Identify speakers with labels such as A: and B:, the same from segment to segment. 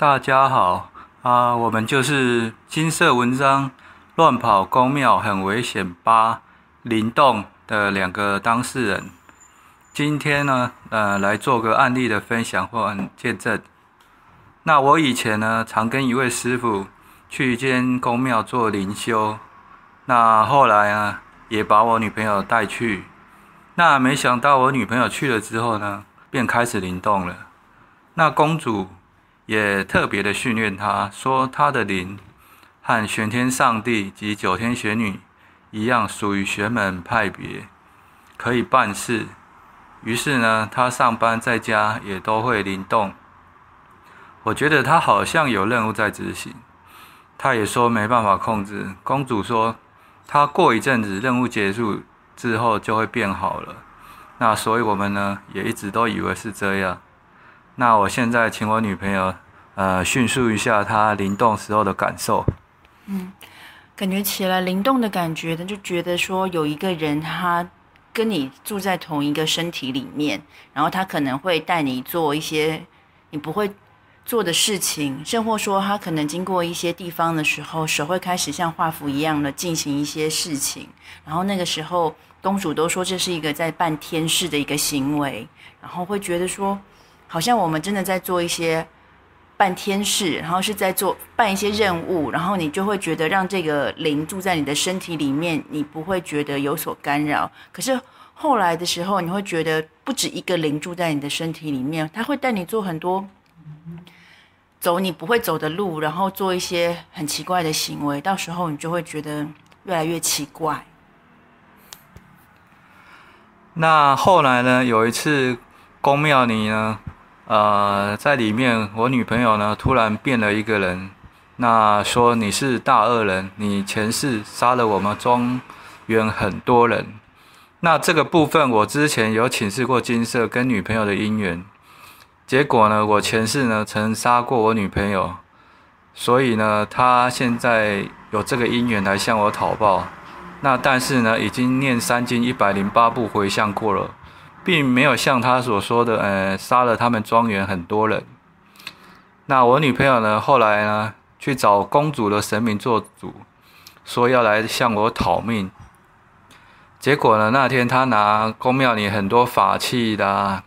A: 大家好啊，我们就是金色文章乱跑宫庙很危险吧灵动的两个当事人。今天呢，呃，来做个案例的分享或见证。那我以前呢，常跟一位师傅去一间宫庙做灵修。那后来啊，也把我女朋友带去。那没想到我女朋友去了之后呢，便开始灵动了。那公主。也特别的训练他，说他的灵和玄天上帝及九天玄女一样，属于玄门派别，可以办事。于是呢，他上班在家也都会灵动。我觉得他好像有任务在执行。他也说没办法控制。公主说，他过一阵子任务结束之后就会变好了。那所以我们呢，也一直都以为是这样。那我现在请我女朋友，呃，叙述一下她灵动时候的感受。
B: 嗯，感觉起来灵动的感觉呢，就觉得说有一个人他跟你住在同一个身体里面，然后他可能会带你做一些你不会做的事情，甚或说他可能经过一些地方的时候，手会开始像画符一样的进行一些事情，然后那个时候东主都说这是一个在办天事的一个行为，然后会觉得说。好像我们真的在做一些办天事，然后是在做办一些任务，然后你就会觉得让这个灵住在你的身体里面，你不会觉得有所干扰。可是后来的时候，你会觉得不止一个灵住在你的身体里面，他会带你做很多走你不会走的路，然后做一些很奇怪的行为，到时候你就会觉得越来越奇怪。
A: 那后来呢？有一次宫庙里呢。呃，在里面，我女朋友呢突然变了一个人，那说你是大恶人，你前世杀了我们庄园很多人。那这个部分我之前有请示过金色跟女朋友的姻缘，结果呢，我前世呢曾杀过我女朋友，所以呢，他现在有这个姻缘来向我讨报。那但是呢，已经念三经一百零八部回向过了。并没有像他所说的，呃，杀了他们庄园很多人。那我女朋友呢，后来呢，去找公主的神明做主，说要来向我讨命。结果呢，那天他拿宫庙里很多法器啦，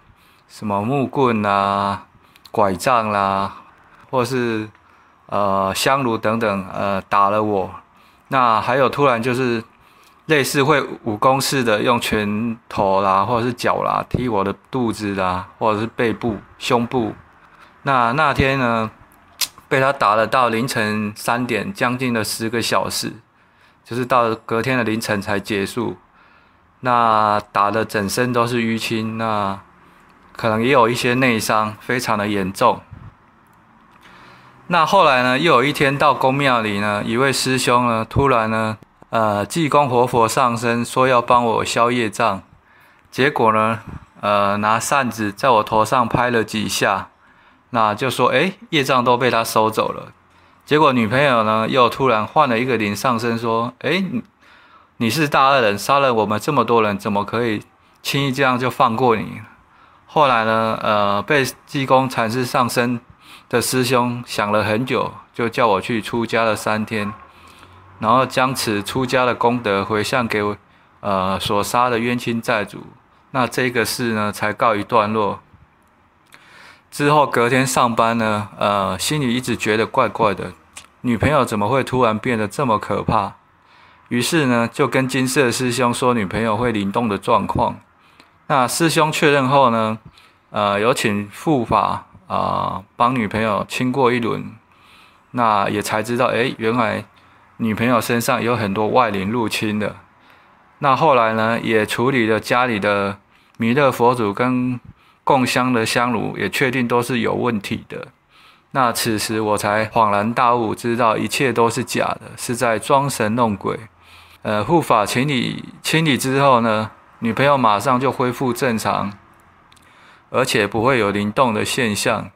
A: 什么木棍啦、拐杖啦，或是呃香炉等等，呃，打了我。那还有突然就是。类似会武功似的，用拳头啦，或者是脚啦，踢我的肚子啦，或者是背部、胸部。那那天呢，被他打了到凌晨三点，将近了十个小时，就是到隔天的凌晨才结束。那打的整身都是淤青，那可能也有一些内伤，非常的严重。那后来呢，又有一天到公庙里呢，一位师兄呢，突然呢。呃，济公活佛上身说要帮我消业障，结果呢，呃，拿扇子在我头上拍了几下，那就说，哎，业障都被他收走了。结果女朋友呢，又突然换了一个灵上身说，哎，你是大恶人，杀了我们这么多人，怎么可以轻易这样就放过你？后来呢，呃，被济公禅师上身的师兄想了很久，就叫我去出家了三天。然后将此出家的功德回向给，呃，所杀的冤亲债主，那这个事呢才告一段落。之后隔天上班呢，呃，心里一直觉得怪怪的，女朋友怎么会突然变得这么可怕？于是呢，就跟金色师兄说女朋友会灵动的状况。那师兄确认后呢，呃，有请护法啊帮女朋友清过一轮，那也才知道，哎，原来。女朋友身上有很多外灵入侵的，那后来呢，也处理了家里的弥勒佛祖跟供香的香炉，也确定都是有问题的。那此时我才恍然大悟，知道一切都是假的，是在装神弄鬼。呃，护法清理清理之后呢，女朋友马上就恢复正常，而且不会有灵动的现象。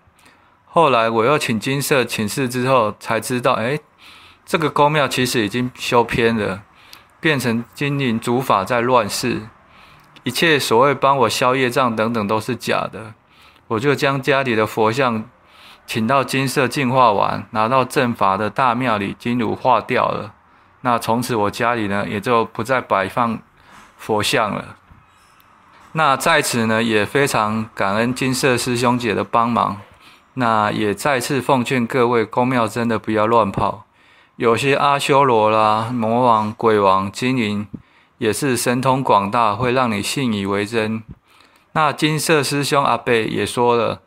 A: 后来我又请金色请示之后，才知道，哎。这个宫庙其实已经修偏了，变成金灵主法在乱世，一切所谓帮我消业障等等都是假的。我就将家里的佛像请到金色净化完，拿到正法的大庙里，金炉化掉了。那从此我家里呢，也就不再摆放佛像了。那在此呢，也非常感恩金色师兄姐的帮忙。那也再次奉劝各位，公庙真的不要乱跑。有些阿修罗啦、魔王、鬼王、精灵，也是神通广大，会让你信以为真。那金色师兄阿伯也说了，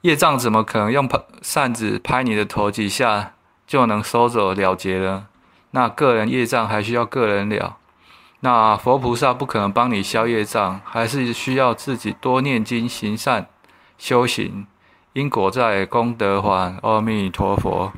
A: 业障怎么可能用扇子拍你的头几下就能收走了结呢？那个人业障还需要个人了。那佛菩萨不可能帮你消业障，还是需要自己多念经、行善、修行，因果在，功德还。阿弥陀佛。